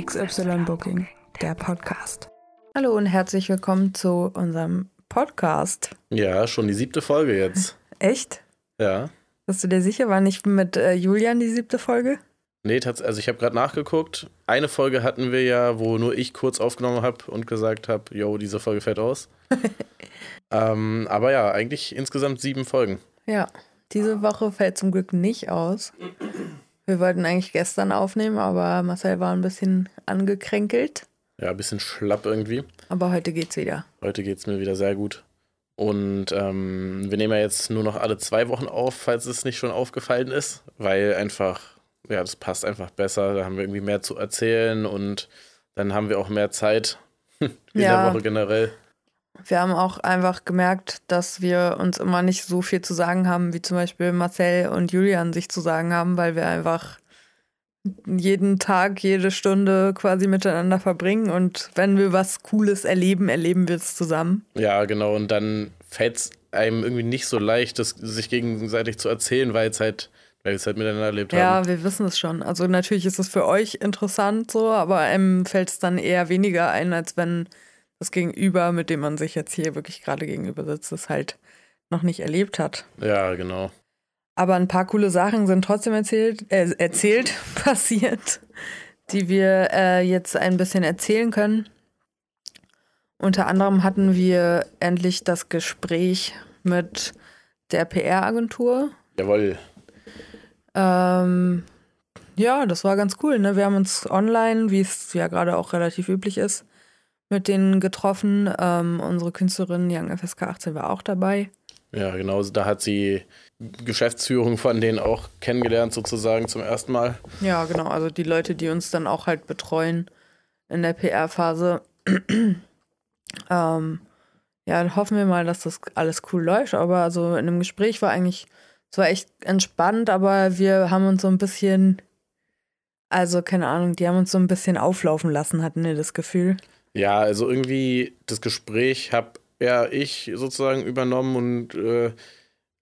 XY Booking, der Podcast. Hallo und herzlich willkommen zu unserem Podcast. Ja, schon die siebte Folge jetzt. Echt? Ja. Bist du dir sicher? War nicht mit äh, Julian die siebte Folge? Nee, also ich habe gerade nachgeguckt. Eine Folge hatten wir ja, wo nur ich kurz aufgenommen habe und gesagt habe, yo, diese Folge fällt aus. ähm, aber ja, eigentlich insgesamt sieben Folgen. Ja. Diese Woche fällt zum Glück nicht aus. Wir wollten eigentlich gestern aufnehmen, aber Marcel war ein bisschen angekränkelt. Ja, ein bisschen schlapp irgendwie. Aber heute geht's wieder. Heute geht es mir wieder sehr gut. Und ähm, wir nehmen ja jetzt nur noch alle zwei Wochen auf, falls es nicht schon aufgefallen ist, weil einfach, ja, das passt einfach besser. Da haben wir irgendwie mehr zu erzählen und dann haben wir auch mehr Zeit in Ja. der Woche generell. Wir haben auch einfach gemerkt, dass wir uns immer nicht so viel zu sagen haben, wie zum Beispiel Marcel und Julian sich zu sagen haben, weil wir einfach jeden Tag, jede Stunde quasi miteinander verbringen und wenn wir was Cooles erleben, erleben wir es zusammen. Ja, genau. Und dann fällt es einem irgendwie nicht so leicht, das sich gegenseitig zu erzählen, weil es halt, weil wir es halt miteinander erlebt Ja, haben. wir wissen es schon. Also natürlich ist es für euch interessant so, aber einem fällt es dann eher weniger ein, als wenn das Gegenüber, mit dem man sich jetzt hier wirklich gerade gegenüber sitzt, es halt noch nicht erlebt hat. Ja, genau. Aber ein paar coole Sachen sind trotzdem erzählt, äh, erzählt, passiert, die wir äh, jetzt ein bisschen erzählen können. Unter anderem hatten wir endlich das Gespräch mit der PR-Agentur. Jawohl. Ähm, ja, das war ganz cool. Ne? Wir haben uns online, wie es ja gerade auch relativ üblich ist, mit denen getroffen. Ähm, unsere Künstlerin Young FSK 18 war auch dabei. Ja, genau. Da hat sie Geschäftsführung von denen auch kennengelernt, sozusagen zum ersten Mal. Ja, genau. Also die Leute, die uns dann auch halt betreuen in der PR-Phase. ähm, ja, dann hoffen wir mal, dass das alles cool läuft. Aber also in dem Gespräch war eigentlich, es war echt entspannt, aber wir haben uns so ein bisschen, also keine Ahnung, die haben uns so ein bisschen auflaufen lassen, hatten wir das Gefühl. Ja, also irgendwie das Gespräch habe ja ich sozusagen übernommen und äh,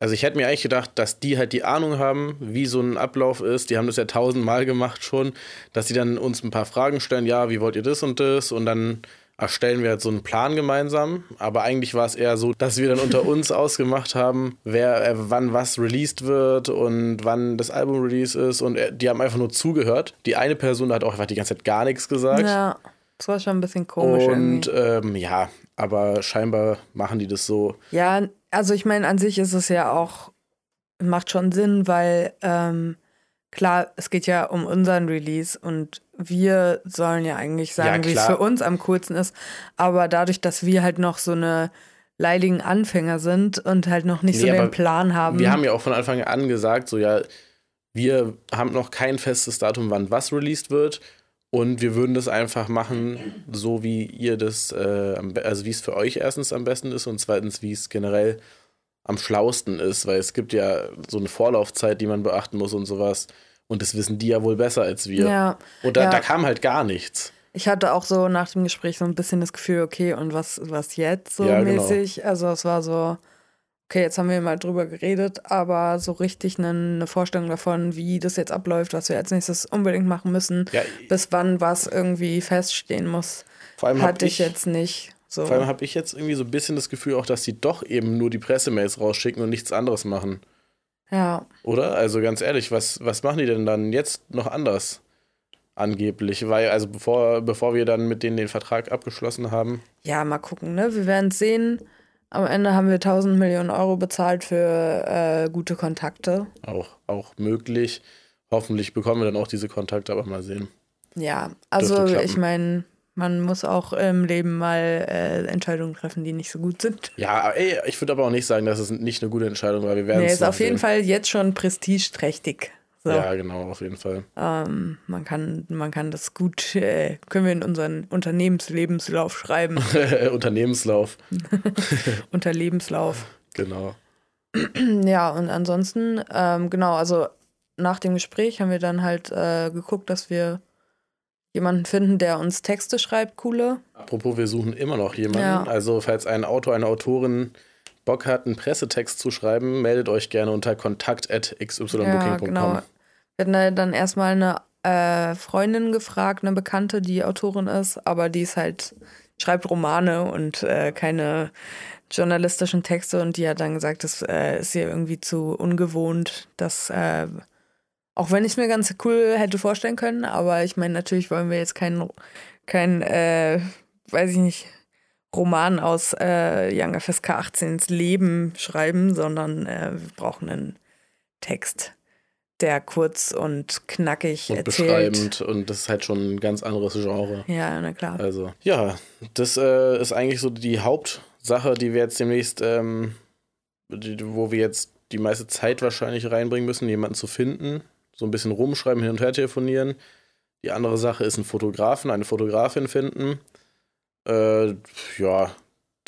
also ich hätte mir eigentlich gedacht, dass die halt die Ahnung haben, wie so ein Ablauf ist. Die haben das ja tausendmal gemacht schon, dass die dann uns ein paar Fragen stellen, ja, wie wollt ihr das und das? Und dann erstellen wir halt so einen Plan gemeinsam. Aber eigentlich war es eher so, dass wir dann unter uns ausgemacht haben, wer, äh, wann was released wird und wann das Album release ist. Und äh, die haben einfach nur zugehört. Die eine Person hat auch einfach die ganze Zeit gar nichts gesagt. Ja, das war schon ein bisschen komisch Und ähm, ja, aber scheinbar machen die das so. Ja, also ich meine, an sich ist es ja auch, macht schon Sinn, weil ähm, klar, es geht ja um unseren Release und wir sollen ja eigentlich sagen, Ja, wie es für uns am coolsten ist. Aber dadurch, dass wir halt noch so eine leidigen Anfänger sind und halt noch nicht so Nee, den aber Plan haben. Wir haben ja auch von Anfang an gesagt, so ja, wir haben noch kein festes Datum, wann was released wird. Und wir würden das einfach machen, so wie ihr das, äh, also wie es für euch erstens am besten ist und zweitens, wie es generell am schlausten ist, weil es gibt ja so eine Vorlaufzeit, die man beachten muss und sowas. Und das wissen die ja wohl besser als wir. ja, Und da, ja. da kam halt gar nichts. ich hatte auch so nach dem Gespräch so ein bisschen das Gefühl, okay, und was, was jetzt so Ja, genau. mäßig? Also es war so, okay, jetzt haben wir mal drüber geredet, aber so richtig eine, Vorstellung davon, wie das jetzt abläuft, was wir als nächstes unbedingt machen müssen, Ja, bis wann was irgendwie feststehen muss, vor allem hab hatte ich jetzt nicht. So. Vor allem habe ich jetzt irgendwie so ein bisschen das Gefühl auch, dass die doch eben nur die Pressemails rausschicken und nichts anderes machen. Ja, Oder? Also ganz ehrlich, was, was machen die denn dann jetzt noch anders? Angeblich. Weil, also bevor, bevor wir dann mit denen den Vertrag abgeschlossen haben. ja, mal gucken, ne? Wir werden es sehen. Am Ende haben wir 1000 Millionen Euro bezahlt für äh, gute Kontakte. Auch, auch möglich. Hoffentlich bekommen wir dann auch diese Kontakte, aber mal sehen. Ja, also ich meine, man muss auch im Leben mal äh, Entscheidungen treffen, die nicht so gut sind. Ja, ey, ich würde aber auch nicht sagen, dass es nicht eine gute Entscheidung war. Wir werden Nee, es ist auf jeden sehen. Fall jetzt schon prestigeträchtig. So, Ja, genau, auf jeden Fall. ähm, man, kann, man kann das gut, äh, können wir in unseren Unternehmenslebenslauf schreiben. Unternehmenslauf, unter Lebenslauf. genau. Ja, und ansonsten, ähm, genau, also nach dem Gespräch haben wir dann halt äh, geguckt, dass wir jemanden finden, der uns Texte schreibt, coole. Apropos, wir suchen immer noch jemanden. Ja. Also, falls ein Autor, eine Autorin Bock hat, einen Pressetext zu schreiben, meldet euch gerne unter kontakt.xybooking.com. Ja, genau. Wir hatten da dann erstmal eine äh, Freundin gefragt, eine Bekannte, die Autorin ist, aber die ist halt, schreibt Romane und äh, keine journalistischen Texte und die hat dann gesagt, das äh, ist ihr irgendwie zu ungewohnt, dass äh, auch wenn ich es mir ganz cool hätte vorstellen können, aber ich meine, natürlich wollen wir jetzt kein, kein äh, weiß ich nicht, Roman aus äh, Young FSK 18s Leben schreiben, sondern äh, wir brauchen einen Text, der kurz und knackig und erzählt. beschreibend und das ist halt schon ein ganz anderes Genre. Ja, na klar. Also, ja, das äh, ist eigentlich so die Hauptsache, die wir jetzt demnächst, ähm, die, wo wir jetzt die meiste Zeit wahrscheinlich reinbringen müssen, jemanden zu finden. So ein bisschen rumschreiben, hin und her telefonieren. Die andere Sache ist einen Fotografen, eine Fotografin finden. Äh, ja,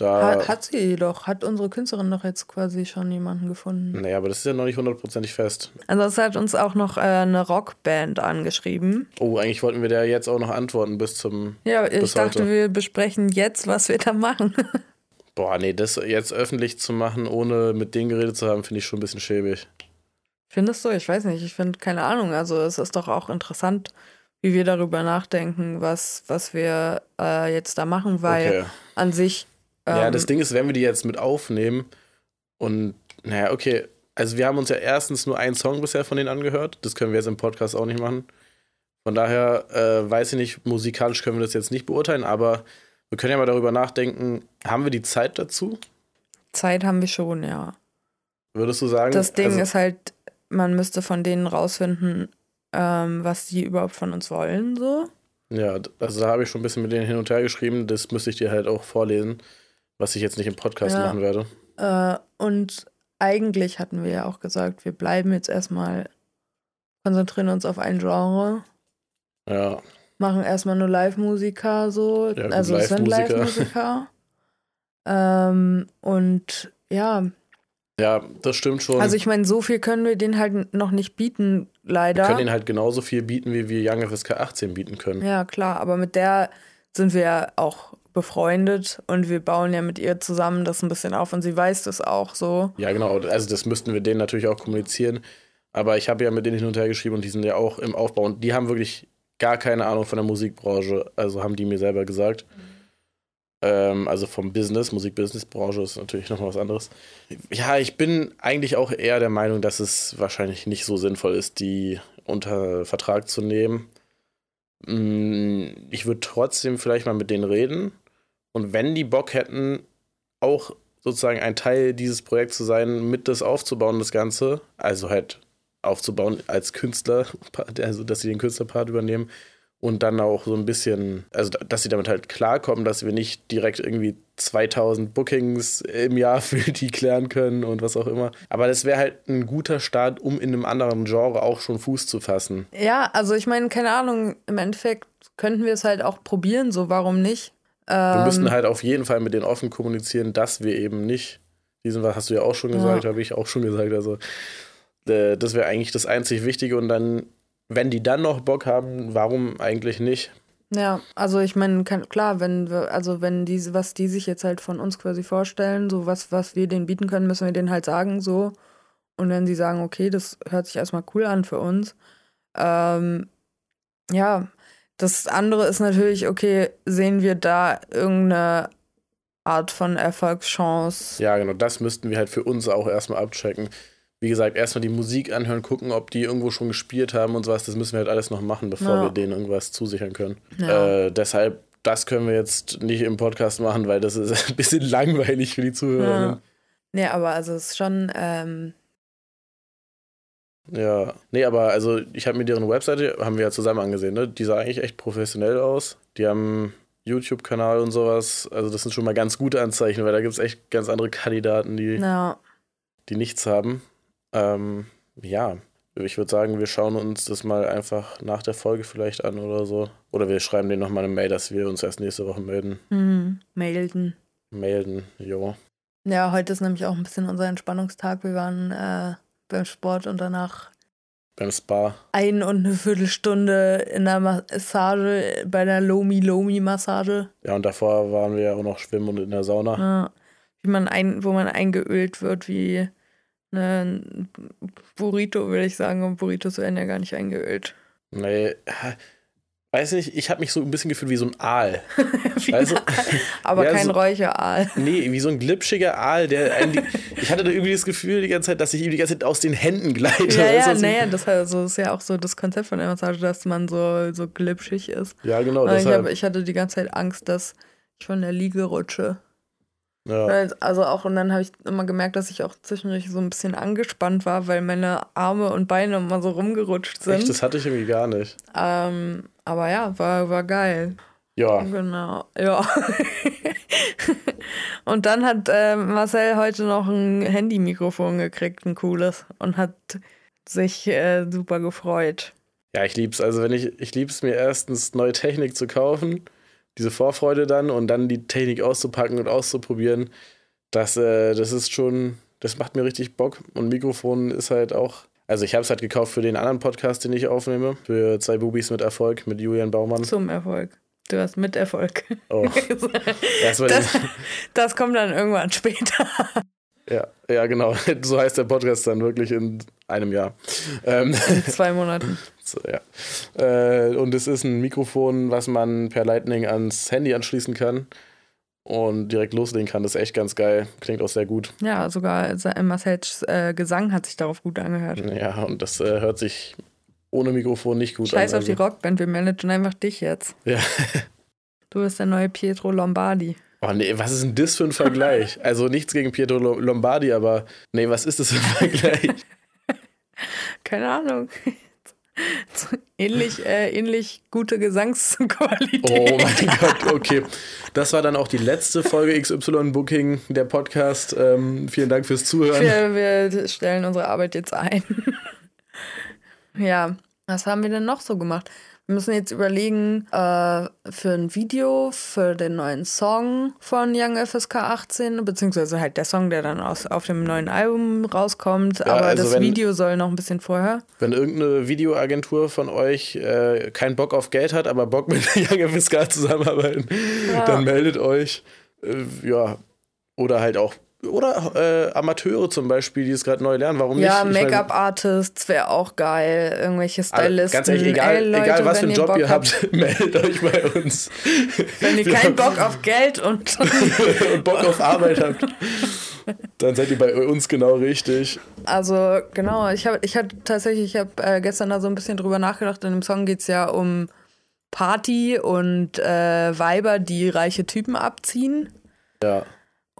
da. Hat, hat sie doch, hat unsere Künstlerin doch jetzt quasi schon jemanden gefunden. Naja, aber das ist ja noch nicht hundertprozentig fest. Also es hat uns auch noch äh, eine Rockband angeschrieben. Oh, eigentlich wollten wir da jetzt auch noch antworten bis zum. Ja, ich bis dachte, heute. wir besprechen jetzt, was wir da machen. Boah, nee, das jetzt öffentlich zu machen, ohne mit denen geredet zu haben, finde ich schon ein bisschen schäbig. Findest du? Ich weiß nicht. Ich finde keine Ahnung. Also es ist doch auch interessant, wie wir darüber nachdenken, was, was wir äh, jetzt da machen, weil Okay. an sich. Ähm, Ja, das Ding ist, wenn wir die jetzt mit aufnehmen und, naja, okay, also wir haben uns ja erstens nur einen Song bisher von denen angehört, das können wir jetzt im Podcast auch nicht machen. Von daher äh, weiß ich nicht, musikalisch können wir das jetzt nicht beurteilen, aber wir können ja mal darüber nachdenken, haben wir die Zeit dazu? Zeit haben wir schon, ja. Würdest du sagen? Das Ding also, ist halt, man müsste von denen rausfinden, ähm, was die überhaupt von uns wollen, so. Ja, also da habe ich schon ein bisschen mit denen hin und her geschrieben, das müsste ich dir halt auch vorlesen, was ich jetzt nicht im Podcast Ja. machen werde. Äh, und eigentlich hatten wir ja auch gesagt, wir bleiben jetzt erstmal, konzentrieren uns auf ein Genre, Ja, machen erstmal nur Live-Musiker so. Ja, also es sind Live-Musiker. Ähm, und ja, ja, das stimmt schon. also ich meine, so viel können wir denen halt noch nicht bieten, wir leider. können ihnen halt genauso viel bieten, wie wir Young FSK 18 bieten können. Ja, klar, aber mit der sind wir ja auch befreundet und wir bauen ja mit ihr zusammen das ein bisschen auf und sie weiß das auch so. Ja, genau. Also das müssten wir denen natürlich auch kommunizieren. Aber ich habe ja mit denen hin und her geschrieben und die sind ja auch im Aufbau und die haben wirklich gar keine Ahnung von der Musikbranche. Also haben die mir selber gesagt. Ähm, also vom Business, Musik-Business-Branche ist natürlich nochmal was anderes. Ja, ich bin eigentlich auch eher der Meinung, dass es wahrscheinlich nicht so sinnvoll ist, die unter Vertrag zu nehmen. Mm, Ich würde trotzdem vielleicht mal mit denen reden. Und wenn die Bock hätten, auch sozusagen ein Teil dieses Projekts zu sein, mit das aufzubauen, das Ganze, also halt aufzubauen als Künstler, also dass sie den Künstlerpart übernehmen und dann auch so ein bisschen, also dass sie damit halt klarkommen, dass wir nicht direkt irgendwie 2000 Bookings im Jahr für die klären können und was auch immer. Aber das wäre halt ein guter Start, um in einem anderen Genre auch schon Fuß zu fassen. Ja, also ich meine, keine Ahnung, im Endeffekt könnten wir es halt auch probieren, so warum nicht? Wir Ähm, müssten halt auf jeden Fall mit denen offen kommunizieren, dass wir eben nicht, diesen was hast du ja auch schon gesagt, Ja. habe ich auch schon gesagt, also äh, das wäre eigentlich das einzig Wichtige und dann, wenn die dann noch Bock haben, warum eigentlich nicht? Ja, also ich meine, klar, wenn wir, also wenn diese, was die sich jetzt halt von uns quasi vorstellen, so was, was wir denen bieten können, müssen wir denen halt sagen, so. Und wenn sie sagen, okay, das hört sich erstmal cool an für uns, ähm, ja, das andere ist natürlich, okay, sehen wir da irgendeine Art von Erfolgschance? Ja, genau, das müssten wir halt für uns auch erstmal abchecken. Wie gesagt, erstmal die Musik anhören, gucken, ob die irgendwo schon gespielt haben und sowas. Das müssen wir halt alles noch machen, bevor Ja. wir denen irgendwas zusichern können. Ja. Äh, deshalb, das können wir jetzt nicht im Podcast machen, weil das ist ein bisschen langweilig für die Zuhörer. Ja. Nee, aber also es ist schon, ähm, Ja, nee, aber also ich habe mir deren Webseite, haben wir ja zusammen angesehen, ne? Die sah eigentlich echt professionell aus. Die haben YouTube-Kanal und sowas. Also das sind schon mal ganz gute Anzeichen, weil da gibt es echt ganz andere Kandidaten, die, ja, die nichts haben. Ähm, ja, ich würde sagen, wir schauen uns das mal einfach nach der Folge vielleicht an oder so. Oder wir schreiben denen nochmal eine Mail, dass wir uns erst nächste Woche melden. hm, melden. Melden, jo. Ja, heute ist nämlich auch ein bisschen unser Entspannungstag. Wir waren äh, beim Sport und danach Beim Spa. ein und eine Viertelstunde in der Massage, bei der Lomi-Lomi-Massage. Ja, und davor waren wir ja auch noch schwimmen und in der Sauna. Ja, wie man ein, wo man eingeölt wird, wie ein Burrito, will ich sagen. Und Burritos werden ja gar nicht eingeölt. Nee, weiß nicht, ich habe mich so ein bisschen gefühlt wie so ein Aal. Wie ein Aal. Aber Ja, kein so- Räucheraal. Nee, wie so ein glitschiger Aal, der die, Ich hatte da irgendwie das Gefühl die ganze Zeit, dass ich ihm die ganze Zeit aus den Händen gleite. Ja, ja, du? naja, das also, ist ja auch so das Konzept von der Massage, dass man so, so glitschig ist. ja genau. Und ich, hab, ich hatte die ganze Zeit Angst, dass ich von der Liege rutsche. Ja. Also auch, und dann habe ich immer gemerkt, dass ich auch zwischendurch so ein bisschen angespannt war, weil meine Arme und Beine immer so rumgerutscht sind. Echt, das hatte ich irgendwie gar nicht. Ähm, aber ja, war, war geil. Ja, Genau, ja. und dann hat äh, Marcel heute noch ein Handy-Mikrofon gekriegt, ein cooles, und hat sich äh, super gefreut. ja, ich lieb's. Also wenn ich, ich lieb's mir erstens neue Technik zu kaufen, diese Vorfreude dann und dann die Technik auszupacken und auszuprobieren. Das, äh, das ist schon, das macht mir richtig Bock. Und Mikrofon ist halt auch. Also ich habe es halt gekauft für den anderen Podcast, den ich aufnehme. Für zwei Bubis mit Erfolg, mit Julian Baumann. Zum Erfolg. Du hast Miterfolg. Oh. Erstmal den, Das, das kommt dann irgendwann später. Ja, ja, genau. So heißt der Podcast dann wirklich in einem Jahr. Ähm, In zwei Monaten. so, ja. äh, und es ist ein Mikrofon, was man per Lightning ans Handy anschließen kann und direkt loslegen kann. Das ist echt ganz geil. Klingt auch sehr gut. Ja, sogar Marcels äh, Gesang hat sich darauf gut angehört. Ja, und das äh, hört sich ohne Mikrofon nicht gut Scheiß an. auf die Also, Rockband, wir managen einfach dich jetzt. ja. Du bist der neue Pietro Lombardi. Oh nee, was ist denn das für ein Vergleich? Also nichts gegen Pietro Lo- Lombardi, aber nee, was ist das für ein Vergleich? Keine Ahnung. So ähnlich, äh, ähnlich gute Gesangsqualität. Oh mein Gott, okay. Das war dann auch die letzte Folge XY Booking, der Podcast. Ähm, vielen Dank fürs Zuhören. Wir, wir stellen unsere Arbeit jetzt ein. ja, was haben wir denn noch so gemacht? Wir müssen jetzt überlegen, äh, für ein Video, für den neuen Song von Young FSK 18, beziehungsweise halt der Song, der dann aus, auf dem neuen Album rauskommt. aber also das wenn- Video soll noch ein bisschen vorher. Wenn irgendeine Videoagentur von euch äh, keinen Bock auf Geld hat, aber Bock mit Young FSK zusammenarbeiten, Ja. dann meldet euch. Äh, ja. Oder halt auch. Oder äh, Amateure zum Beispiel, die es gerade neu lernen. Warum Ja, nicht? Ich mein, Make-up-Artists wäre auch geil. Irgendwelche Stylisten. Ganz ehrlich, egal, Ey, Leute, egal was für einen Job Bock ihr habt, meldet euch bei uns. Wenn ihr keinen Bock auf Geld und und Bock auf Arbeit habt, dann seid ihr bei uns genau richtig. Also genau, ich habe ich hatte tatsächlich, ich habe äh, gestern da so ein bisschen drüber nachgedacht. In dem Song geht es ja um Party und äh, Weiber, die reiche Typen abziehen. Ja.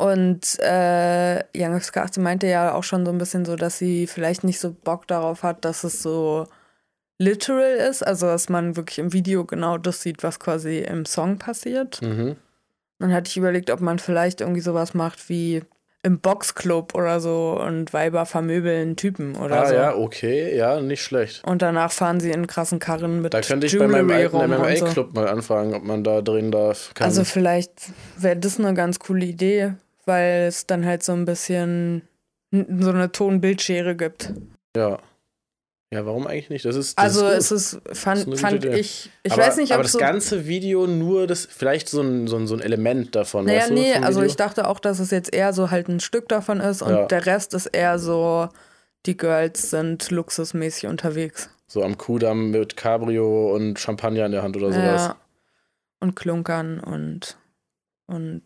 Und äh, Young 18 meinte ja auch schon so ein bisschen so, dass sie vielleicht nicht so Bock darauf hat, dass es so literal ist, also dass man wirklich im Video genau das sieht, was quasi im Song passiert. Mhm. Dann hatte ich überlegt, ob man vielleicht irgendwie sowas macht wie im Boxclub oder so und Weiber vermöbeln Typen oder Ah so. ja, okay, ja, nicht schlecht. Und danach fahren sie in krassen Karren mit Da könnte ich bei Jewelry meinem alten rum und so. MMA-Club mal anfragen, ob man da drehen darf. Kann. Also vielleicht wäre das eine ganz coole Idee, weil es dann halt so ein bisschen so eine Tonbildschere gibt. ja. Ja, warum eigentlich nicht? Das ist. Das Also ist es ist, fand, ist fand Idee. ich, ich aber, weiß nicht, aber ob das so, ganze Video nur das, vielleicht so ein, so ein, so ein Element davon. Naja, weißt du, nee, also ich dachte auch, dass es jetzt eher so halt ein Stück davon ist und Ja. der Rest ist eher so, die Girls sind luxusmäßig unterwegs. So am Kudamm mit Cabrio und Champagner in der Hand oder sowas. Ja. Und klunkern und, und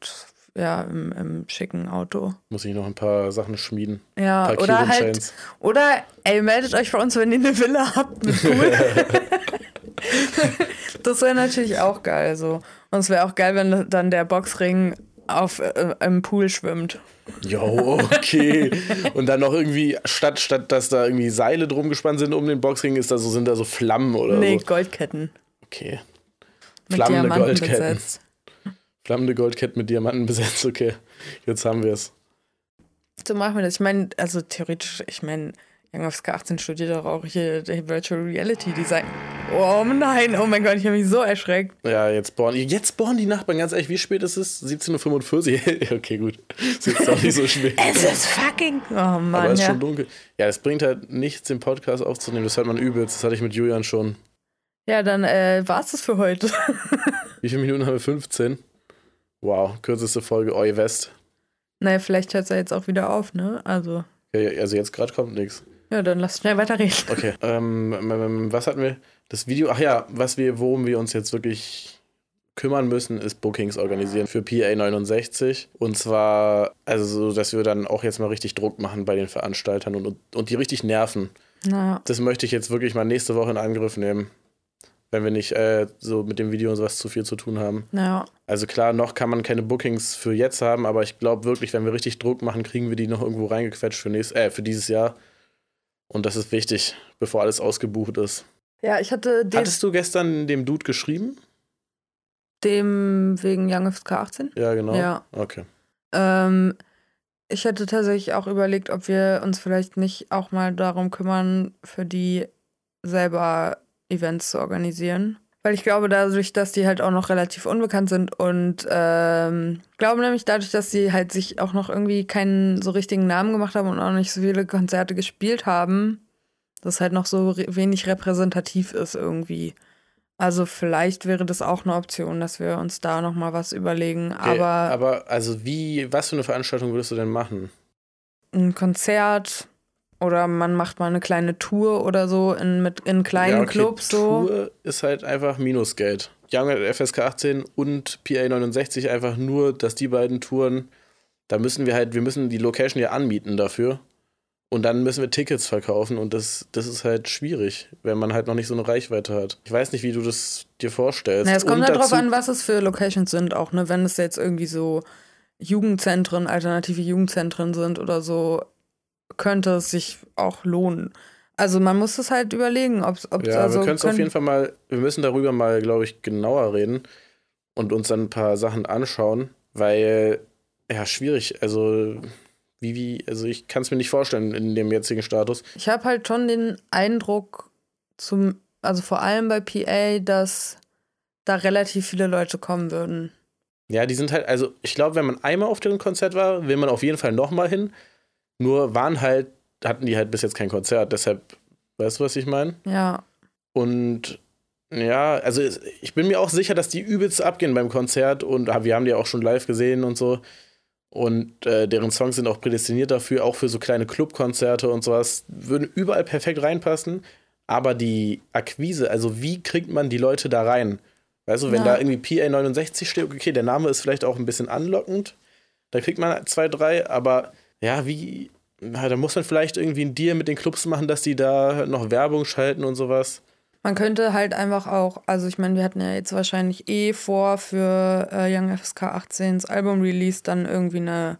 ja, im, im schicken Auto. Muss ich noch ein paar Sachen schmieden. Ja, oder halt, oder ey, meldet euch bei uns, wenn ihr eine Villa habt mit Pool. das wäre natürlich auch geil so. Und es wäre auch geil, wenn dann der Boxring auf, äh, im Pool schwimmt. Jo, okay. und dann noch irgendwie, statt, statt dass da irgendwie Seile drum gespannt sind um den Boxring, ist da so, sind da so Flammen oder nee, so. Goldketten. Okay. Mit Flammende Diamanten Goldketten. besetzt. Flammende Goldkette mit Diamanten besetzt, okay. Jetzt haben wir es. So machen wir das. Ich meine, also theoretisch, ich meine, Young FSK 18 studiert doch auch hier Virtual Reality Design. Oh nein, oh mein Gott, ich habe mich so erschreckt. Ja, jetzt bohren, jetzt bohren die Nachbarn, ganz ehrlich, wie spät ist es? 17.45 Uhr? okay, gut. Ist jetzt auch nicht so spät. Es ist fucking. Oh Mann, Aber es ist ja. schon dunkel. Ja, es bringt halt nichts, den Podcast aufzunehmen. Das hört man übelst. Das hatte ich mit Julian schon. Ja, dann äh, war's das für heute. Wie viele Minuten haben wir? 15? Wow, kürzeste Folge Oi West. naja, vielleicht hört es ja jetzt auch wieder auf, ne? Also, Ja, also jetzt gerade kommt nichts. ja, dann lass schnell weiterreden. Okay, ähm, ähm, was hatten wir? Das Video, ach ja, was wir, worum wir uns jetzt wirklich kümmern müssen, ist Bookings organisieren für PA 69. Und zwar, also so, dass wir dann auch jetzt mal richtig Druck machen bei den Veranstaltern und, und die richtig nerven. Naja. Das möchte ich jetzt wirklich mal nächste Woche in Angriff nehmen. Wenn wir nicht äh, so mit dem Video und sowas zu viel zu tun haben. Naja. Also klar, noch kann man keine Bookings für jetzt haben, aber ich glaube wirklich, wenn wir richtig Druck machen, kriegen wir die noch irgendwo reingequetscht für, nächst, äh, für dieses Jahr. Und das ist wichtig, bevor alles ausgebucht ist. Ja, ich hatte den, Hattest du gestern dem Dude geschrieben? dem wegen Young FSK 18. Ja, genau. Ja. Okay. Ähm, ich hätte tatsächlich auch überlegt, ob wir uns vielleicht nicht auch mal darum kümmern, für die selber Events zu organisieren. Weil ich glaube, dadurch, dass die halt auch noch relativ unbekannt sind und ähm, glaube nämlich dadurch, dass sie halt sich auch noch irgendwie keinen so richtigen Namen gemacht haben und auch nicht so viele Konzerte gespielt haben, das halt noch so re wenig repräsentativ ist irgendwie. Also vielleicht wäre das auch eine Option, dass wir uns da noch mal was überlegen. Okay, Aber aber also wie, was für eine Veranstaltung würdest du denn machen? ein Konzert oder man macht mal eine kleine Tour oder so in, mit, in kleinen Ja, okay, Clubs so. Tour ist halt einfach Minusgeld. Young FSK 18 und PA 69 einfach nur, dass die beiden Touren, da müssen wir halt, wir müssen die Location ja anmieten dafür. Und dann müssen wir Tickets verkaufen und das, das ist halt schwierig, wenn man halt noch nicht so eine Reichweite hat. Ich weiß nicht, wie du das dir vorstellst. Na, es kommt halt drauf dazu- an, was es für Locations sind, auch, ne? Wenn es jetzt irgendwie so Jugendzentren, alternative Jugendzentren sind oder so, könnte es sich auch lohnen. Also man muss es halt überlegen, ob es Ja, also wir können es auf jeden Fall mal, wir müssen darüber mal, glaube ich, genauer reden und uns dann ein paar Sachen anschauen, weil, ja, schwierig, also wie, wie, also ich kann es mir nicht vorstellen in dem jetzigen Status. Ich habe halt schon den Eindruck, zum, also vor allem bei PA, dass da relativ viele Leute kommen würden. Ja, die sind halt, also ich glaube, wenn man einmal auf dem Konzert war, will man auf jeden Fall nochmal hin. Nur waren halt, hatten die halt bis jetzt kein Konzert, deshalb, weißt du, was ich meine? Ja. Und ja, also ich bin mir auch sicher, dass die übelst abgehen beim Konzert und ah, wir haben die auch schon live gesehen und so. Und äh, deren Songs sind auch prädestiniert dafür, auch für so kleine Clubkonzerte und sowas, würden überall perfekt reinpassen. Aber die Akquise, also wie kriegt man die Leute da rein? Weißt du, wenn Ja. da irgendwie PA69 steht, okay, der Name ist vielleicht auch ein bisschen anlockend, da kriegt man zwei, drei, aber ja, wie, da muss man vielleicht irgendwie einen Deal mit den Clubs machen, dass die da noch Werbung schalten und sowas. Man könnte halt einfach auch, also ich meine, wir hatten ja jetzt wahrscheinlich eh vor, für äh, Young FSK 18s Album-Release dann irgendwie eine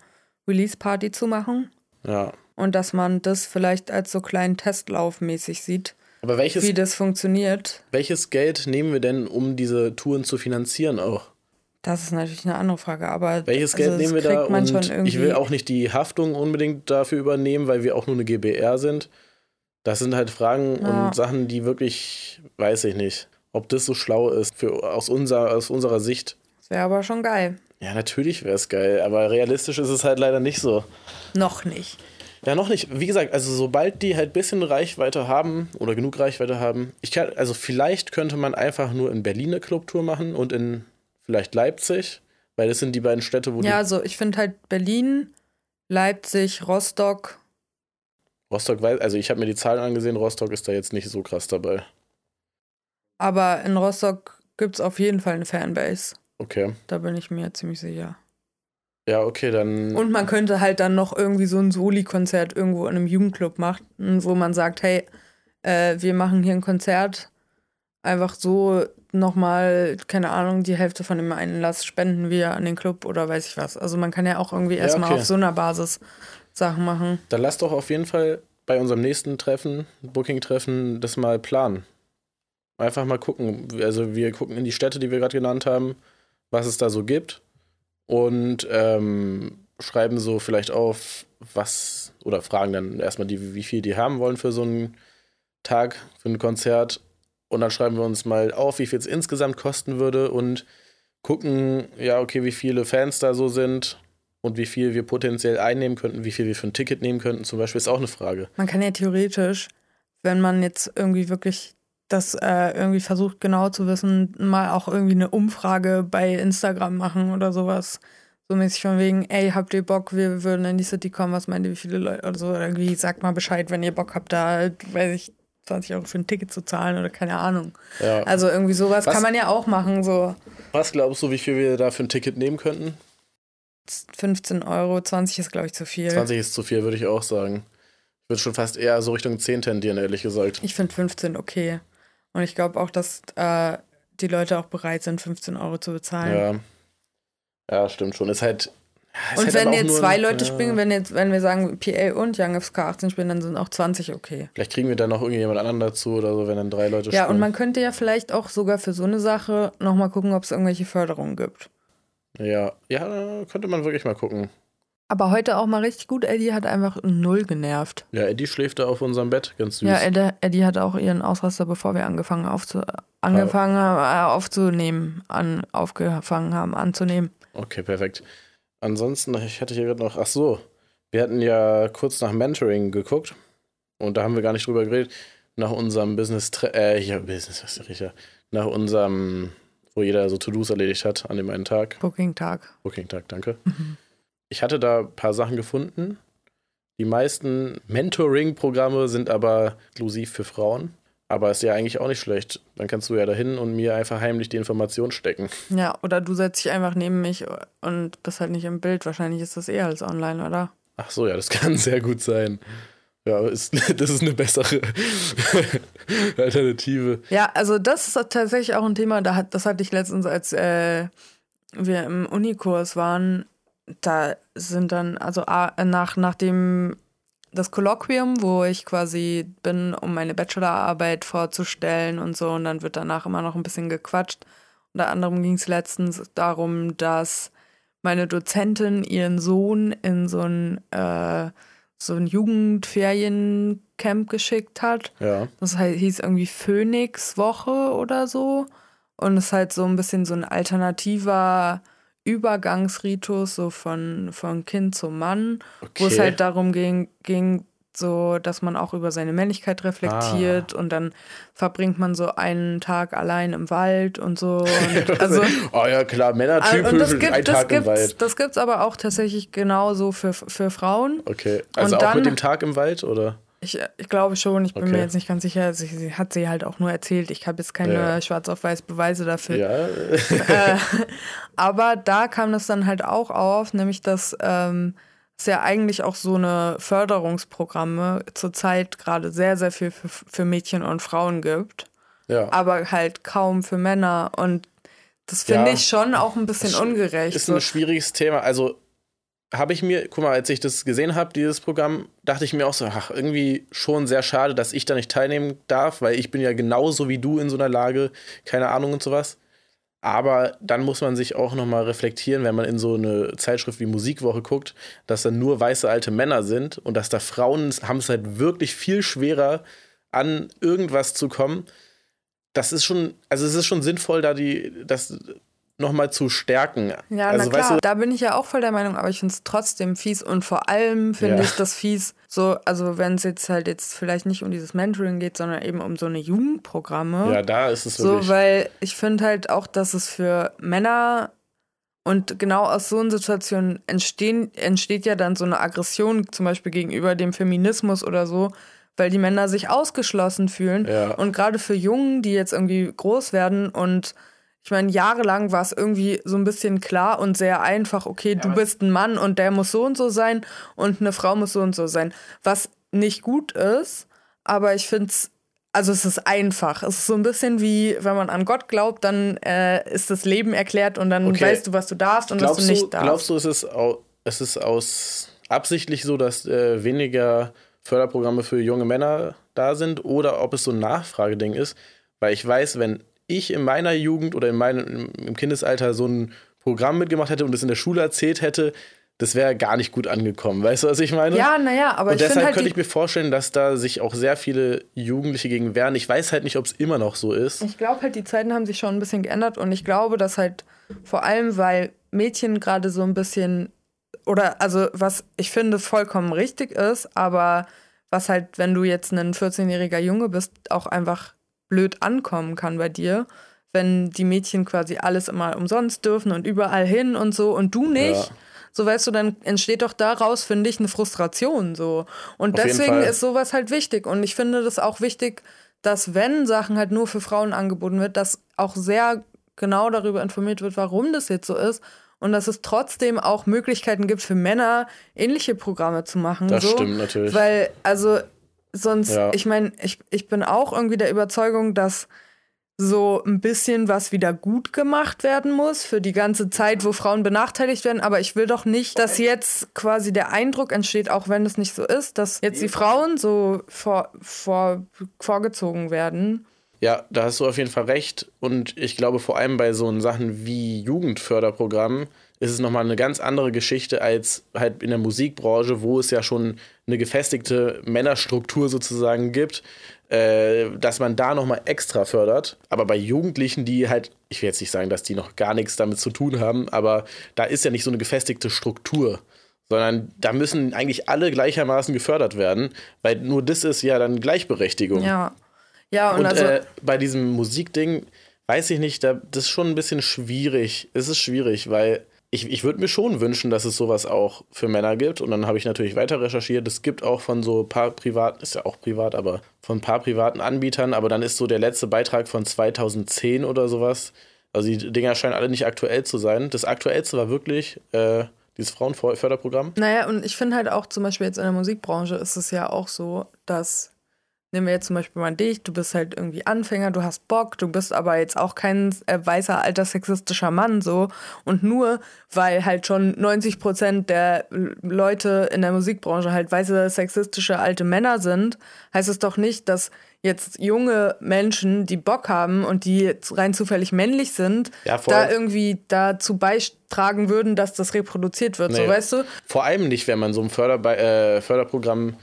Release-Party zu machen. Ja. Und dass man das vielleicht als so kleinen Testlauf mäßig sieht, Aber welches, wie das funktioniert. welches Geld nehmen wir denn, um diese Touren zu finanzieren auch? Das ist natürlich eine andere Frage, aber Welches also Geld das nehmen wir da? Und ich will auch nicht die Haftung unbedingt dafür übernehmen, weil wir auch nur eine GBR sind. Das sind halt Fragen Ja. und Sachen, die wirklich, weiß ich nicht, ob das so schlau ist für, aus, unser, aus unserer Sicht. Das wäre aber schon geil. Ja, natürlich wäre es geil, aber realistisch ist es halt leider nicht so. Noch nicht. Ja, noch nicht. Wie gesagt, also sobald die halt ein bisschen Reichweite haben oder genug Reichweite haben, ich kann, also vielleicht könnte man einfach nur in Berlin eine Clubtour machen und in vielleicht Leipzig, weil das sind die beiden Städte, wo Ja, also ich finde halt Berlin, Leipzig, Rostock. Rostock weiß, also ich habe mir die Zahlen angesehen, Rostock ist da jetzt nicht so krass dabei. Aber in Rostock gibt es auf jeden Fall eine Fanbase. Okay. Da bin ich mir ziemlich sicher. Ja, okay, dann. Und man könnte halt dann noch irgendwie so ein Soli-Konzert irgendwo in einem Jugendclub machen, wo man sagt, hey, äh, wir machen hier ein Konzert. Einfach so nochmal, keine Ahnung, die Hälfte von dem Einlass spenden wir an den Club oder weiß ich was. Also man kann ja auch irgendwie erstmal okay. auf so einer Basis Sachen machen. Dann lass doch auf jeden Fall bei unserem nächsten Treffen, Booking-Treffen, das mal planen. Einfach mal gucken. Also wir gucken in die Städte, die wir gerade genannt haben, was es da so gibt. Und ähm, schreiben so vielleicht auf, was, oder fragen dann erstmal die, wie viel die haben wollen für so einen Tag, für ein Konzert. Und dann schreiben wir uns mal auf, wie viel es insgesamt kosten würde und gucken, ja, okay, wie viele Fans da so sind und wie viel wir potenziell einnehmen könnten, wie viel wir für ein Ticket nehmen könnten, zum Beispiel, ist auch eine Frage. Man kann ja theoretisch, wenn man jetzt irgendwie wirklich das äh, irgendwie versucht genau zu wissen, mal auch irgendwie eine Umfrage bei Instagram machen oder sowas. So mäßig von wegen, ey, habt ihr Bock, wir würden in die City kommen, was meint ihr, wie viele Leute oder so, oder irgendwie sagt mal Bescheid, wenn ihr Bock habt, da, weiß ich, 20 Euro für ein Ticket zu zahlen oder keine Ahnung. Ja. Also irgendwie sowas Was- kann man ja auch machen, so Was glaubst du, wie viel wir da für ein Ticket nehmen könnten? 15 Euro, 20 ist glaube ich zu viel. 20 ist zu viel, würde ich auch sagen. Ich würde schon fast eher so Richtung 10 tendieren, ehrlich gesagt. Ich finde 15 okay. Und ich glaube auch, dass äh, die Leute auch bereit sind, 15 Euro zu bezahlen. Ja. Ja, stimmt schon. Ist halt. Und halt wenn jetzt nur zwei Leute ja. spielen, wenn jetzt, wenn wir sagen PA und Young FSK 18 spielen, dann sind auch 20 okay. Vielleicht kriegen wir dann noch irgendjemand anderen dazu oder so, wenn dann drei Leute Ja, spielen. und man könnte ja vielleicht auch sogar für so eine Sache nochmal gucken, ob es irgendwelche Förderungen gibt. Ja, ja, könnte man wirklich mal gucken. Aber heute auch mal richtig gut. Eddie hat einfach null genervt. Ja, Eddie schläft da auf unserem Bett, ganz süß. Ja, Eddie, Eddie hat auch ihren Ausraster, bevor wir angefangen, aufzu angefangen haben, äh, aufzunehmen, an, aufgefangen haben, anzunehmen. Okay, perfekt. Ansonsten, ich hatte hier gerade noch, ach so, wir hatten ja kurz nach Mentoring geguckt und da haben wir gar nicht drüber geredet, nach unserem Business, äh, ja, Business, was ist richtig, nach unserem, wo jeder so To-Dos erledigt hat an dem einen Tag, Booking-Tag. Booking-Tag, danke. Mhm. Ich hatte da ein paar Sachen gefunden. Die meisten Mentoring-Programme sind aber exklusiv für Frauen. Aber ist ja eigentlich auch nicht schlecht. Dann kannst du ja dahin und mir einfach heimlich die Information stecken. Ja, oder du setzt dich einfach neben mich und bist halt nicht im Bild. Wahrscheinlich ist das eher als online, oder? Ach so, ja, das kann sehr gut sein. Ja, ist, das ist eine bessere Alternative. Ja, also das ist tatsächlich auch ein Thema, da hat, das hatte ich letztens, als äh, wir im Unikurs waren, da sind dann, also nach, nachdem das Kolloquium, wo ich quasi bin, um meine Bachelorarbeit vorzustellen und so, und dann wird danach immer noch ein bisschen gequatscht. Unter anderem ging es letztens darum, dass meine Dozentin ihren Sohn in so ein, äh, so ein Jugendferiencamp geschickt hat. Ja. Das heißt, hieß irgendwie Phoenix-Woche oder so. Und es ist halt so ein bisschen so ein alternativer Übergangsritus, so von, von Kind zu Mann, wo es Okay. halt darum ging, ging, so, dass man auch über seine Männlichkeit reflektiert Ah. und dann verbringt man so einen Tag allein im Wald und so. Und also, oh ja, klar, Ah, Männertypisch, und das gibt das Tag im gibt's, Wald. das gibt's aber auch tatsächlich genauso für, für Frauen. Okay. Also Und auch dann- mit dem Tag im Wald, oder? Ich, ich glaube schon, ich bin Okay. mir jetzt nicht ganz sicher. Sie, sie hat sie halt auch nur erzählt. Ich habe jetzt keine Ja. schwarz auf weiß Beweise dafür. Ja. Äh, aber da kam das dann halt auch auf, nämlich dass ähm, es ja eigentlich auch so eine Förderungsprogramme zurzeit gerade sehr, sehr viel für, für Mädchen und Frauen gibt, ja. aber halt kaum für Männer. Und das finde Ja. ich schon auch ein bisschen Das ungerecht. Ist ein schwieriges Thema. Also habe ich mir, guck mal, als ich das gesehen habe, dieses Programm, dachte ich mir auch so, ach, irgendwie schon sehr schade, dass ich da nicht teilnehmen darf, weil ich bin ja genauso wie du in so einer Lage, keine Ahnung und sowas. Aber dann muss man sich auch nochmal reflektieren, wenn man in so eine Zeitschrift wie Musikwoche guckt, dass da nur weiße alte Männer sind und dass da Frauen haben es halt wirklich viel schwerer, an irgendwas zu kommen. Das ist schon, also es ist schon sinnvoll, da die, das nochmal zu stärken. Ja, also, na klar, weißt du, da bin ich ja auch voll der Meinung, aber ich finde es trotzdem fies und vor allem finde Ja. ich das fies, so, also wenn es jetzt halt jetzt vielleicht nicht um dieses Mentoring geht, sondern eben um so eine Jugendprogramme. ja, da ist es so, wirklich. weil ich finde halt auch, dass es für Männer und genau aus so einer Situation entstehen, entsteht ja dann so eine Aggression, zum Beispiel gegenüber dem Feminismus oder so, weil die Männer sich ausgeschlossen fühlen. Ja. Und gerade für Jungen, die jetzt irgendwie groß werden und ich meine, jahrelang war es irgendwie so ein bisschen klar und sehr einfach, okay, du bist ein Mann und der muss so und so sein und eine Frau muss so und so sein. Was nicht gut ist, aber ich finde es, also es ist einfach. Es ist so ein bisschen wie, wenn man an Gott glaubt, dann äh, ist das Leben erklärt und dann Okay. weißt du, was du darfst und was glaubst, du nicht du, darfst. glaubst du, es ist, au, es ist aus absichtlich so, dass äh, weniger Förderprogramme für junge Männer da sind oder ob es so ein Nachfrageding ist? Weil ich weiß, wenn ich in meiner Jugend oder in meinem, im Kindesalter so ein Programm mitgemacht hätte und es in der Schule erzählt hätte, das wäre gar nicht gut angekommen. Weißt du, was ich meine? ja, naja, aber Und ich deshalb halt könnte ich mir vorstellen, dass da sich auch sehr viele Jugendliche gegen wehren. Ich weiß halt nicht, ob es immer noch so ist. Ich glaube halt, die Zeiten haben sich schon ein bisschen geändert und ich glaube, dass halt vor allem, weil Mädchen gerade so ein bisschen oder also was ich finde vollkommen richtig ist, aber was halt, wenn du jetzt ein 14-jähriger Junge bist, auch einfach blöd ankommen kann bei dir, wenn die Mädchen quasi alles immer umsonst dürfen und überall hin und so und du nicht. Ja. so weißt du, dann entsteht doch daraus, finde ich, eine Frustration so. Und Auf deswegen ist sowas halt wichtig. Und ich finde das auch wichtig, dass wenn Sachen halt nur für Frauen angeboten wird, dass auch sehr genau darüber informiert wird, warum das jetzt so ist. Und dass es trotzdem auch Möglichkeiten gibt für Männer, ähnliche Programme zu machen. Das so. stimmt natürlich. Weil, also, sonst, Ja. ich meine, ich, ich bin auch irgendwie der Überzeugung, dass so ein bisschen was wieder gut gemacht werden muss für die ganze Zeit, wo Frauen benachteiligt werden. Aber ich will doch nicht, dass jetzt quasi der Eindruck entsteht, auch wenn es nicht so ist, dass jetzt die Frauen so vor, vor, vorgezogen werden. Ja, da hast du auf jeden Fall recht. Und ich glaube, vor allem bei so Sachen wie Jugendförderprogrammen ist es nochmal eine ganz andere Geschichte als halt in der Musikbranche, wo es ja schon eine gefestigte Männerstruktur sozusagen gibt, äh, dass man da nochmal extra fördert. Aber bei Jugendlichen, die halt, ich will jetzt nicht sagen, dass die noch gar nichts damit zu tun haben, aber da ist ja nicht so eine gefestigte Struktur. Sondern da müssen eigentlich alle gleichermaßen gefördert werden, weil nur das ist ja dann Gleichberechtigung. Ja. Ja, und, Und also. äh, bei diesem Musikding weiß ich nicht, da, das ist schon ein bisschen schwierig. Es ist schwierig, weil ich, ich würde mir schon wünschen, dass es sowas auch für Männer gibt. Und dann habe ich natürlich weiter recherchiert. Es gibt auch von so ein paar privaten, ist ja auch privat, aber von ein paar privaten Anbietern. Aber dann ist so der letzte Beitrag von 2010 oder sowas. Also die Dinger scheinen alle nicht aktuell zu sein. Das aktuellste war wirklich äh, dieses Frauenförderprogramm. Naja, und ich finde halt auch zum Beispiel jetzt in der Musikbranche ist es ja auch so, dass, nehmen wir jetzt zum Beispiel mal dich, du bist halt irgendwie Anfänger, du hast Bock, du bist aber jetzt auch kein äh, weißer, alter, sexistischer Mann so. Und nur weil halt schon 90 Prozent der Leute in der Musikbranche halt weiße, sexistische, alte Männer sind, heißt es doch nicht, dass jetzt junge Menschen, die Bock haben und die rein zufällig männlich sind, Ja, da irgendwie dazu beitragen würden, dass das reproduziert wird. So, Nee. weißt du? Vor allem nicht, wenn man so ein Förderbe äh, Förderprogramm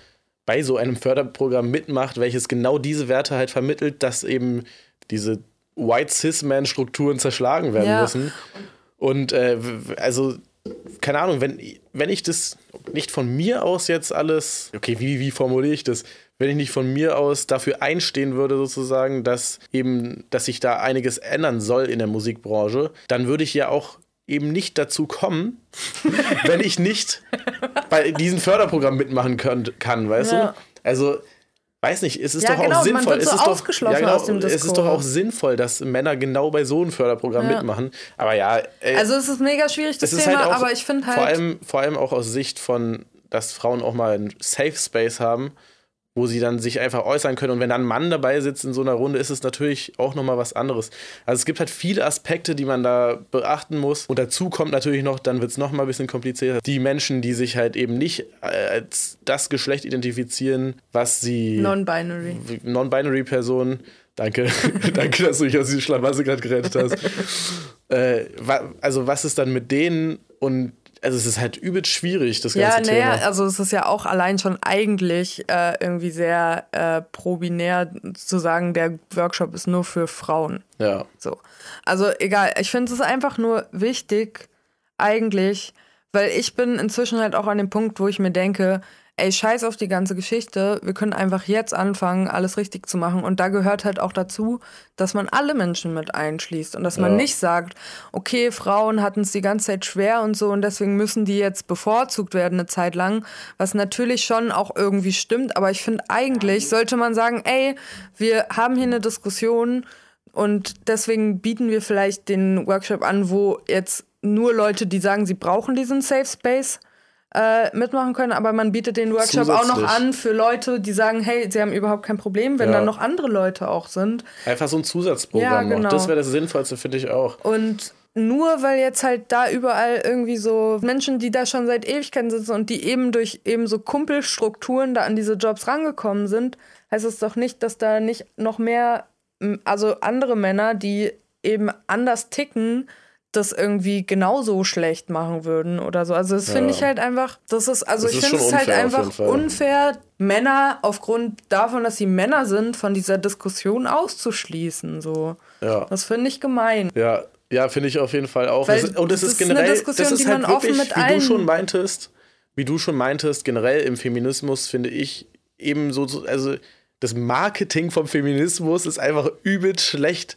bei so einem Förderprogramm mitmacht, welches genau diese Werte halt vermittelt, dass eben diese White Cis-Man-Strukturen zerschlagen werden Ja. müssen. Und äh, also, keine Ahnung, wenn, wenn ich das nicht von mir aus jetzt alles, okay, wie, wie formuliere ich das? Wenn ich nicht von mir aus dafür einstehen würde, sozusagen, dass eben, dass sich da einiges ändern soll in der Musikbranche, dann würde ich ja auch eben nicht dazu kommen, wenn ich nicht bei diesem Förderprogramm mitmachen könnt, kann, weißt Ja. du? Also, weiß nicht, es ist Ja, doch genau, auch sinnvoll. wird es so ist doch, ja, genau, Es ist doch auch sinnvoll, dass Männer genau bei so einem Förderprogramm mitmachen. Aber ja, ey, Also es ist mega schwierig, das es Thema, halt auch, aber ich finde halt. vor allem, vor allem auch aus Sicht von, dass Frauen auch mal einen Safe Space haben, wo sie dann sich einfach äußern können. Und wenn dann ein Mann dabei sitzt in so einer Runde, ist es natürlich auch nochmal was anderes. Also es gibt halt viele Aspekte, die man da beachten muss. Und dazu kommt natürlich noch, dann wird es nochmal ein bisschen komplizierter, die Menschen, die sich halt eben nicht äh, als das Geschlecht identifizieren, was sie Non-binary. Non-Binary-Personen. Danke, danke, dass du mich aus diesem Schlamassel gerade gerettet hast. äh, also was ist dann mit denen und also es ist halt übelst schwierig, das Ja, ganze naja, Thema. also es ist ja auch allein schon eigentlich äh, irgendwie sehr äh, probinär zu sagen, der Workshop ist nur für Frauen. Ja, So. Also egal, ich finde es einfach nur wichtig, eigentlich, weil ich bin inzwischen halt auch an dem Punkt, wo ich mir denke, ey, scheiß auf die ganze Geschichte, wir können einfach jetzt anfangen, alles richtig zu machen. Und da gehört halt auch dazu, dass man alle Menschen mit einschließt und dass man Ja. nicht sagt, okay, Frauen hatten es die ganze Zeit schwer und so und deswegen müssen die jetzt bevorzugt werden eine Zeit lang, was natürlich schon auch irgendwie stimmt, aber ich finde eigentlich sollte man sagen, ey, wir haben hier eine Diskussion und deswegen bieten wir vielleicht den Workshop an, wo jetzt nur Leute, die sagen, sie brauchen diesen Safe Space, äh, mitmachen können, aber man bietet den Workshop auch noch Zusätzlich. an für Leute, die sagen, hey, sie haben überhaupt kein Problem, wenn Ja. dann noch andere Leute auch sind. einfach so ein Zusatzprogramm Ja, genau. Das wäre das Sinnvollste, finde ich auch. Und nur weil jetzt halt da überall irgendwie so Menschen, die da schon seit Ewigkeiten sitzen und die eben durch eben so Kumpelstrukturen da an diese Jobs rangekommen sind, heißt es doch nicht, dass da nicht noch mehr, also andere Männer, die eben anders ticken, das irgendwie genauso schlecht machen würden oder so. Also das Ja. finde ich halt einfach, das ist, also Das ich finde es halt einfach unfair, Männer aufgrund davon, dass sie Männer sind, von dieser Diskussion auszuschließen. So. Ja. Das finde ich gemein. Ja, ja, finde ich auf jeden Fall auch. Weil und es ist ist generell, das ist halt wirklich, wie du schon meintest, wie du schon meintest, generell im Feminismus finde ich eben so, so- also das Marketing vom Feminismus ist einfach übelst schlecht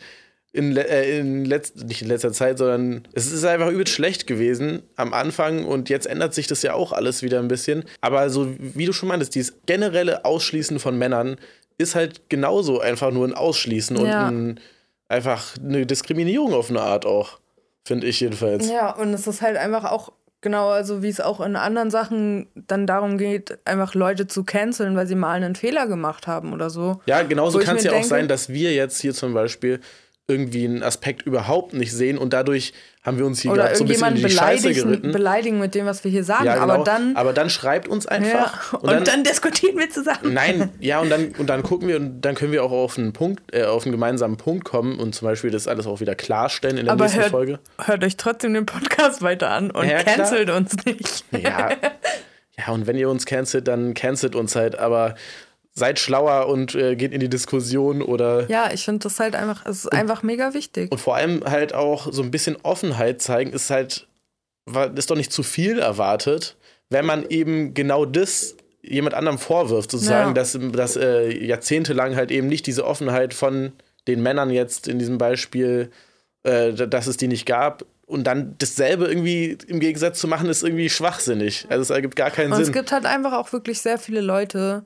in, äh, in letz nicht in letzter Zeit, sondern es ist einfach übelst schlecht gewesen am Anfang und jetzt ändert sich das ja auch alles wieder ein bisschen. Aber so wie du schon meintest, dieses generelle Ausschließen von Männern ist halt genauso einfach nur ein Ausschließen ja. und ein, einfach eine Diskriminierung auf eine Art auch, finde ich jedenfalls. Ja, und es ist halt einfach auch Genau, also wie es auch in anderen Sachen dann darum geht, einfach Leute zu canceln, weil sie mal einen Fehler gemacht haben oder so. Ja, genauso kann es ja denke, auch sein, dass wir jetzt hier zum Beispiel irgendwie einen Aspekt überhaupt nicht sehen und dadurch haben wir uns hier gerade so ein bisschen in die Scheiße geritten. beleidigen mit dem, was wir hier sagen, ja, genau. aber dann aber dann schreibt uns einfach ja. und, und dann, dann, diskutieren wir zusammen. Nein, ja und dann und dann gucken wir und dann können wir auch auf einen Punkt äh, auf einen gemeinsamen Punkt kommen und zum Beispiel das alles auch wieder klarstellen in der aber nächsten hört, Folge. Hört euch trotzdem den Podcast weiter an und ja, cancelt uns nicht. Ja. Ja, und wenn ihr uns cancelt, dann cancelt uns halt, aber seid schlauer und äh, geht in die Diskussion oder. Ja, ich finde das halt einfach, es ist und, einfach mega wichtig. Und vor allem halt auch so ein bisschen Offenheit zeigen, ist halt, ist doch nicht zu viel erwartet, wenn man eben genau das jemand anderem vorwirft, sozusagen, ja. dass, dass äh, jahrzehntelang halt eben nicht diese Offenheit von den Männern jetzt in diesem Beispiel, äh, dass es die nicht gab, und dann dasselbe irgendwie im Gegensatz zu machen, ist irgendwie schwachsinnig. Also es ergibt gar keinen und Sinn. Es gibt halt einfach auch wirklich sehr viele Leute,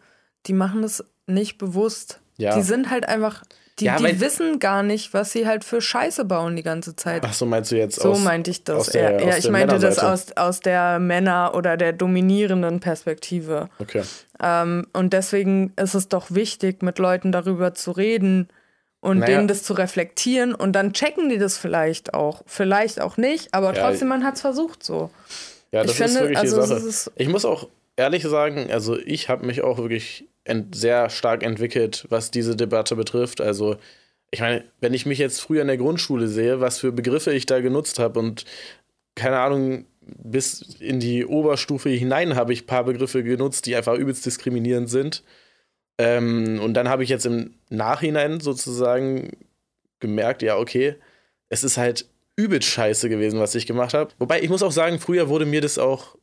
die machen das nicht bewusst. Ja. Die sind halt einfach, die, ja, die wissen gar nicht, was sie halt für Scheiße bauen die ganze Zeit. Ach so, meinst du jetzt So aus, meinte ich das. Der, ja, ich meinte das aus, aus der Männer- oder der dominierenden Perspektive. Okay. Ähm, und deswegen ist es doch wichtig, mit Leuten darüber zu reden und naja. denen das zu reflektieren und dann checken die das vielleicht auch. Vielleicht auch nicht, aber trotzdem, man hat es versucht so. Ja, das ich ist finde, wirklich also die Sache. Ich muss auch ehrlich sagen, also ich habe mich auch wirklich sehr stark entwickelt, was diese Debatte betrifft. Also ich meine, wenn ich mich jetzt früher in der Grundschule sehe, was für Begriffe ich da genutzt habe und keine Ahnung, bis in die Oberstufe hinein habe ich ein paar Begriffe genutzt, die einfach übelst diskriminierend sind. Ähm, und dann habe ich jetzt im Nachhinein sozusagen gemerkt, ja, okay, es ist halt übelst scheiße gewesen, was ich gemacht habe. Wobei ich muss auch sagen, früher wurde mir das auch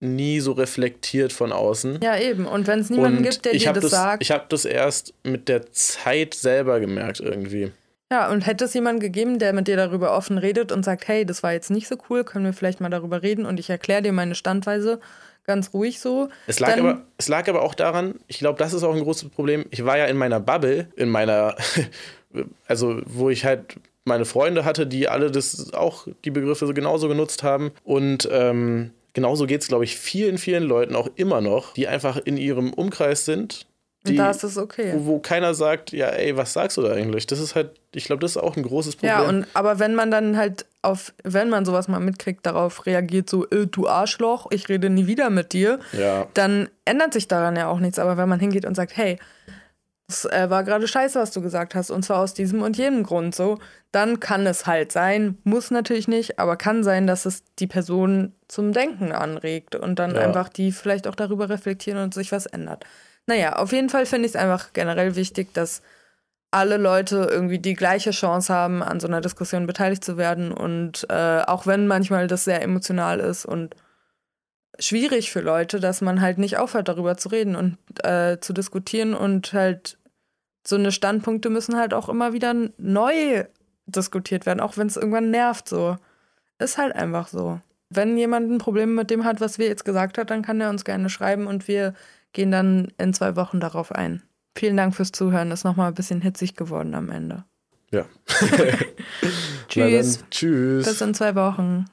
nie so reflektiert von außen. Ja, eben. Und wenn es niemanden und gibt, der dir das, das, sagt. Ich habe das erst mit der Zeit selber gemerkt irgendwie. Ja, und hätte es jemanden gegeben, der mit dir darüber offen redet und sagt, hey, das war jetzt nicht so cool, können wir vielleicht mal darüber reden und ich erkläre dir meine Standweise ganz ruhig so. Es lag, aber, es lag aber auch daran, ich glaube, das ist auch ein großes Problem. Ich war ja in meiner Bubble, in meiner, also wo ich halt meine Freunde hatte, die alle das auch die Begriffe so genauso genutzt haben und ähm, genauso geht es, glaube ich, vielen, vielen Leuten auch immer noch, die einfach in ihrem Umkreis sind. Die, und da ist es okay. Wo, wo, keiner sagt, ja, ey, was sagst du da eigentlich? Das ist halt, ich glaube, das ist auch ein großes Problem. Ja, und aber wenn man dann halt auf, wenn man sowas mal mitkriegt, darauf reagiert, so, äh, du Arschloch, ich rede nie wieder mit dir, ja. dann ändert sich daran ja auch nichts. Aber wenn man hingeht und sagt, hey, es äh, war gerade scheiße, was du gesagt hast, und zwar aus diesem und jenem Grund so, dann kann es halt sein, muss natürlich nicht, aber kann sein, dass es die Person zum Denken anregt und dann ja. einfach die vielleicht auch darüber reflektieren und sich was ändert. Naja, auf jeden Fall finde ich es einfach generell wichtig, dass alle Leute irgendwie die gleiche Chance haben, an so einer Diskussion beteiligt zu werden. Und äh, auch wenn manchmal das sehr emotional ist und schwierig für Leute, dass man halt nicht aufhört, darüber zu reden und äh, zu diskutieren und halt so eine Standpunkte müssen halt auch immer wieder neu diskutiert werden, auch wenn es irgendwann nervt so. Ist halt einfach so. Wenn jemand ein Problem mit dem hat, was wir jetzt gesagt haben, dann kann er uns gerne schreiben und wir gehen dann in zwei Wochen darauf ein. Vielen Dank fürs Zuhören. Ist nochmal ein bisschen hitzig geworden am Ende. Ja. tschüss. tschüss. Bis in zwei Wochen.